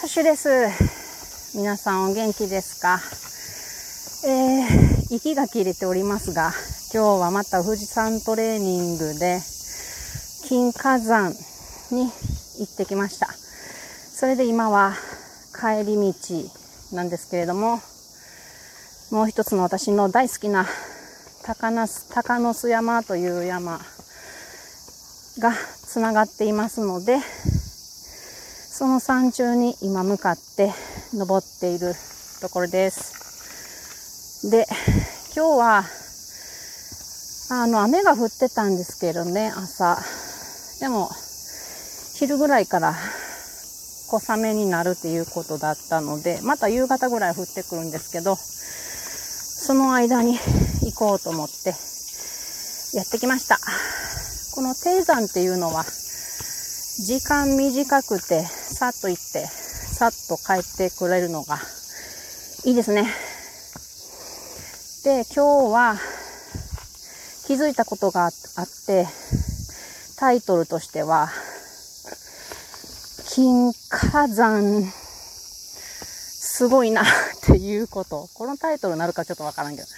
ハッシュです。皆さんお元気ですか？えー、息が切れておりますが、今日はまた富士山トレーニングで、金火山に行ってきました。それで今は帰り道なんですけれども、もう一つの私の大好きな高那高野須山という山がつながっていますので、その山中に今向かって登っているところです。で、今日は、あの、雨が降ってたんですけどね、朝。でも、昼ぐらいから小雨になるっていうことだったので、また夕方ぐらい降ってくるんですけど、その間に行こうと思ってやってきました。この低山っていうのは、時間短くて、さっと行って、さっと帰ってくれるのがいいですね。で、今日は気づいたことがあって、タイトルとしては、金火山、すごいなっていうこと。このタイトルになるかちょっとわからんけど、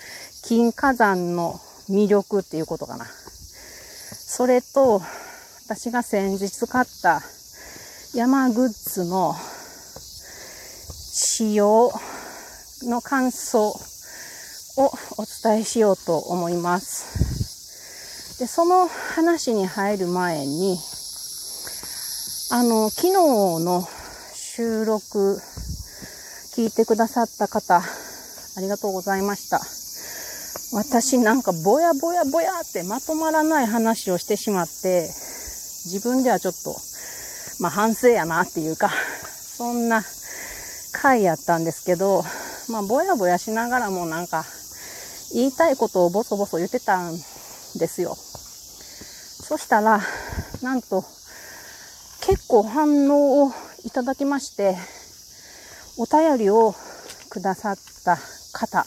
金火山の魅力っていうことかな。それと、私が先日買った山グッズの使用の感想をお伝えしようと思います。で、その話に入る前に、あの、昨日の収録聞いてくださった方、ありがとうございました。私なんかぼやぼやぼやってまとまらない話をしてしまって、自分ではちょっと、まあ反省やなっていうか、そんな回やったんですけど、まあぼやぼやしながらもなんか、言いたいことをボソボソ言ってたんですよ。そしたら、なんと、結構反応をいただきまして、お便りをくださった方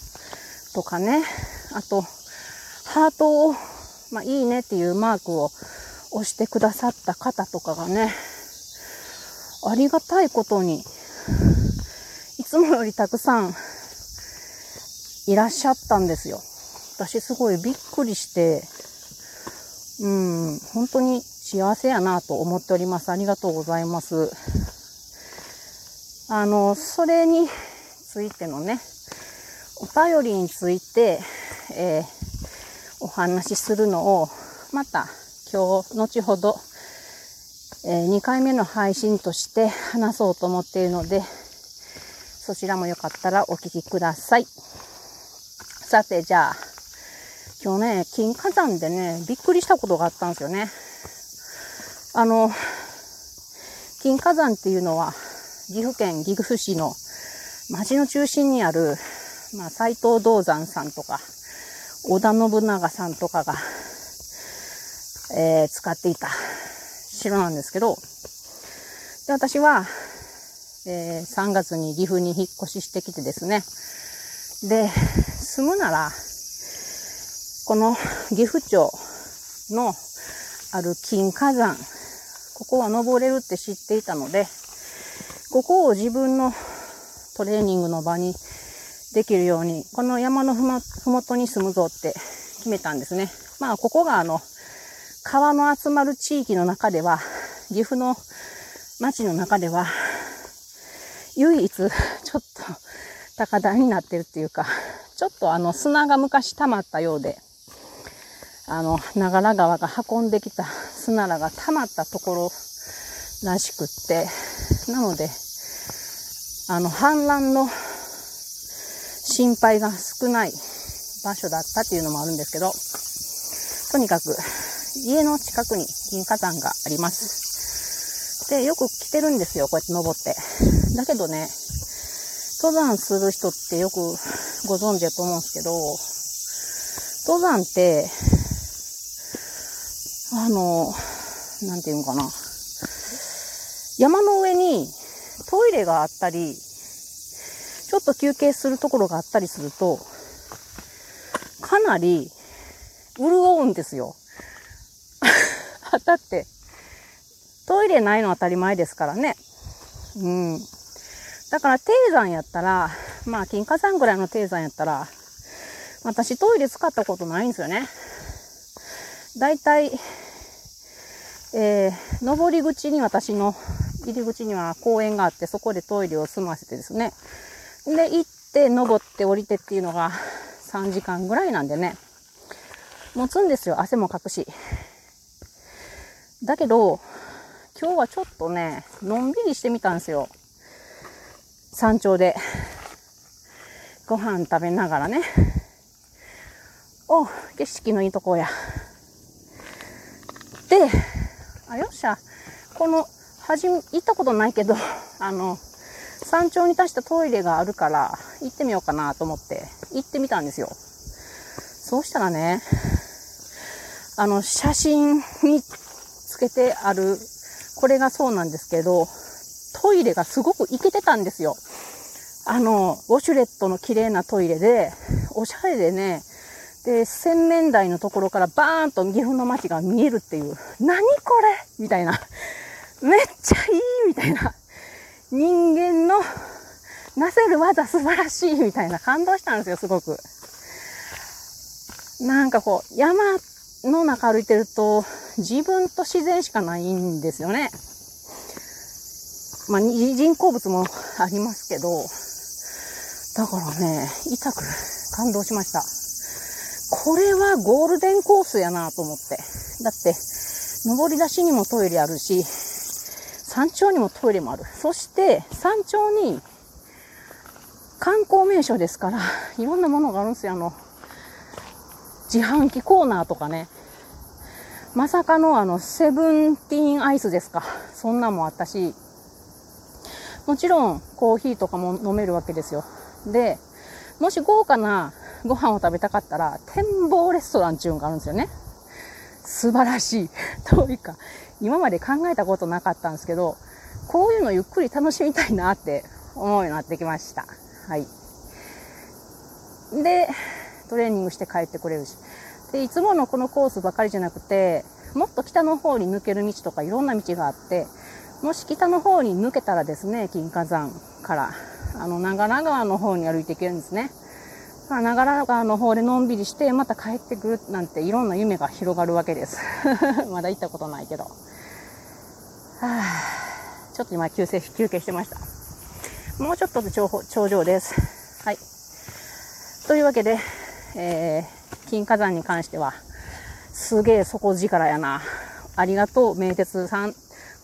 とかね、あと、ハートを、まあ、いいねっていうマークを押してくださった方とかがね、ありがたいことに、いつもよりたくさんいらっしゃったんですよ。私すごいびっくりして、うん、本当に幸せやなと思っております。ありがとうございます。あの、それについてのね、お便りについて、えー、お話しするのを、また今日、後ほど、えー、2回目の配信として話そうと思っているので、そちらもよかったらお聞きください。さて、じゃあ、今日ね、金火山でね、びっくりしたことがあったんですよね。あの、金火山っていうのは、岐阜県岐阜市の町の中心にある、まあ、斎藤道山さんとか、織田信長さんとかが、えー、使っていた城なんですけど、で私は、えー、3月に岐阜に引っ越ししてきてですね、で、住むなら、この岐阜町のある金火山、ここは登れるって知っていたので、ここを自分のトレーニングの場にできるように、この山のふもとに住むぞって決めたんですね。まあ、ここがあの、川の集まる地域の中では、岐阜の町の中では、唯一、ちょっと高台になってるっていうか、ちょっとあの砂が昔溜まったようで、あの、長良川が運んできた砂らが溜まったところらしくって、なので、あの、氾濫の心配が少ない場所だったっていうのもあるんですけど、とにかく家の近くに金火山があります。で、よく来てるんですよ、こうやって登って。だけどね、登山する人ってよくご存知だと思うんですけど、登山って、あの、なんていうのかな。山の上にトイレがあったり、ちょっと休憩するところがあったりすると、かなり潤うんですよ。だって、トイレないの当たり前ですからね。うん。だから低山やったら、まあ金華山ぐらいの低山やったら、私トイレ使ったことないんですよね。だいたい、えー、登り口に私の入り口には公園があって、そこでトイレを済ませてですね。で、行って、登って降りてっていうのが3時間ぐらいなんでね。持つんですよ。汗もかくし。だけど、今日はちょっとね、のんびりしてみたんですよ。山頂で。ご飯食べながらね。お景色のいいとこや。で、あ、よっしゃ。この、はじめ、行ったことないけど、あの、山頂に達したトイレがあるから、行ってみようかなと思って、行ってみたんですよ。そうしたらね、あの、写真につけてある、これがそうなんですけど、トイレがすごくイケてたんですよ。あの、ウォシュレットの綺麗なトイレで、おしゃれでね、で、洗面台のところからバーンと岐阜の街が見えるっていう、何これ？みたいな。めっちゃいいみたいな。人間のなせる技素晴らしいみたいな感動したんですよ、すごく。なんかこう、山の中歩いてると、自分と自然しかないんですよね。まあ、人工物もありますけど、だからね、痛く感動しました。これはゴールデンコースやなと思って。だって、登り出しにもトイレあるし、山頂にもトイレもある。そして、山頂に観光名所ですから、いろんなものがあるんですよ。あの、自販機コーナーとかね。まさかのあの、セブンティーンアイスですか。そんなんもあったし、もちろんコーヒーとかも飲めるわけですよ。で、もし豪華なご飯を食べたかったら、展望レストランっていうのがあるんですよね。素晴らしい。というか、今まで考えたことなかったんですけど、こういうのゆっくり楽しみたいなって思うようになってきました。はい。で、トレーニングして帰ってこれるし。で、いつものこのコースばかりじゃなくて、もっと北の方に抜ける道とかいろんな道があって、もし北の方に抜けたらですね、金華山から、あの、長良川の方に歩いていけるんですね。ま、長良川の方でのんびりして、また帰ってくるなんていろんな夢が広がるわけです。まだ行ったことないけど。はあ、ちょっと今休憩、休憩してました。もうちょっとで頂上です。はい。というわけで、えー、金華山に関しては、すげえ底力やな。ありがとう、名鉄さん。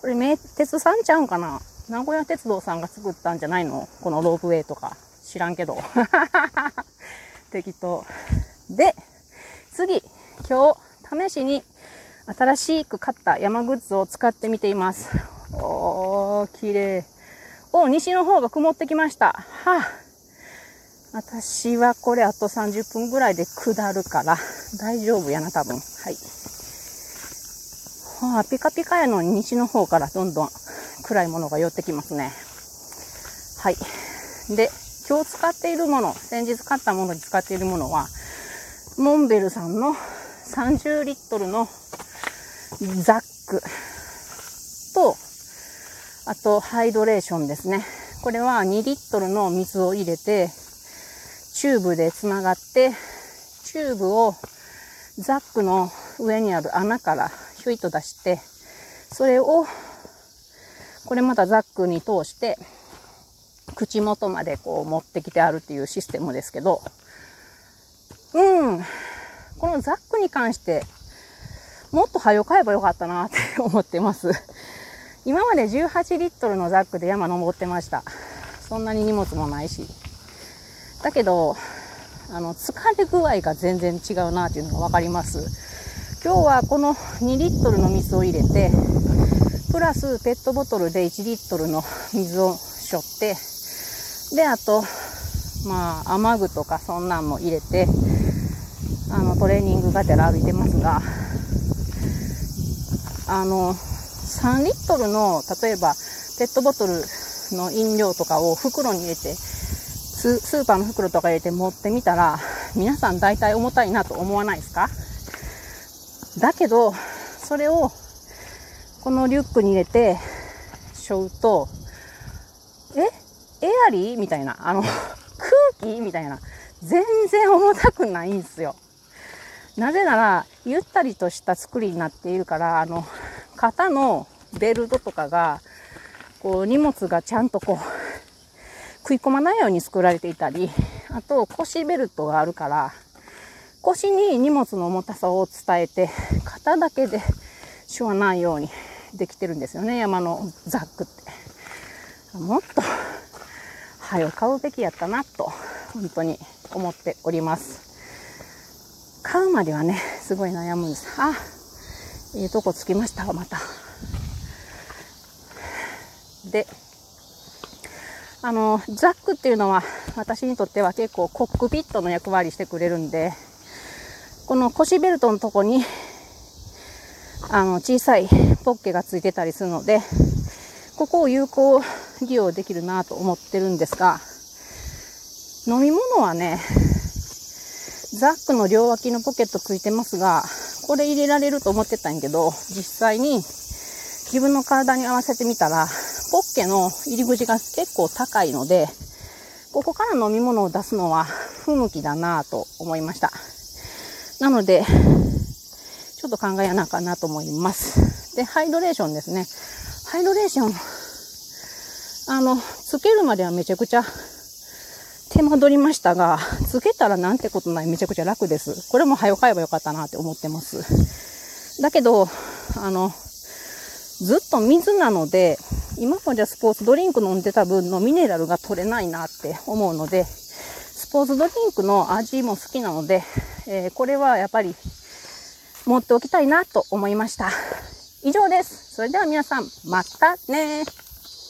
これ名鉄さんちゃうんかな？名古屋鉄道さんが作ったんじゃないの？このロープウェイとか。知らんけど。適当。で、次、今日、試しに新しく買った山グッズを使ってみています。おー、綺麗。お、西の方が曇ってきました。はあ、私はこれあと30分ぐらいで下るから大丈夫やな、多分。はい。はあ、ピカピカやのに西の方からどんどん暗いものが寄ってきますね。はい。で、今日使っているもの、先日買ったものに使っているものは、モンベルさんの30リットルのザックと、あとハイドレーションですね。これは2リットルの水を入れて、チューブで繋がって、チューブをザックの上にある穴からひょいと出して、それを、これまたザックに通して、口元までこう持ってきてあるっていうシステムですけど、うん。このザックに関して、もっと早買えばよかったなって 思ってます。今まで18リットルのザックで山登ってました。そんなに荷物もないし。だけど、あの、疲れ具合が全然違うなっていうのがわかります。今日はこの2リットルの水を入れて、プラスペットボトルで1リットルの水をしょって、で、あと、まあ、雨具とかそんなんも入れて、あの、トレーニングがてら歩いてますが、あの、3リットルの、例えば、ペットボトルの飲料とかを袋に入れて、スーパーの袋とか入れて持ってみたら、皆さん大体重たいなと思わないですか？だけど、それを、このリュックに入れて、背負うと、え？エアリー？みたいな、あの、空気？みたいな、全然重たくないんですよ。なぜなら、ゆったりとした作りになっているから、あの、肩のベルトとかが、こう、荷物がちゃんとこう、食い込まないように作られていたり、あと腰ベルトがあるから、腰に荷物の重たさを伝えて、肩だけでしわないようにできてるんですよね、山のザックって。もっと、早を買うべきやったなと、本当に思っております。買うまではね、すごい悩むんです。あ、いいとこつきました、また。で、あの、ザックっていうのは私にとっては結構コックピットの役割してくれるんで、この腰ベルトのとこに、あの、小さいポッケがついてたりするので、ここを有効利用できるなと思ってるんですが、飲み物はね、ザックの両脇のポケットついてますが、これ入れられると思ってたんやけど、実際に自分の体に合わせてみたら、ポッケの入り口が結構高いので、ここから飲み物を出すのは不向きだなぁと思いました。なので、ちょっと考えやなかなと思います。で、ハイドレーションですね。ハイドレーション、あの、つけるまではめちゃくちゃ手間取りましたが、つけたらなんてことないめちゃくちゃ楽です。これも早買えばよかったなって思ってます。だけど、あの、ずっと水なので、今まではスポーツドリンク飲んでた分のミネラルが取れないなって思うので、スポーツドリンクの味も好きなので、えー、これはやっぱり持っておきたいなと思いました。以上です。それでは皆さん、またね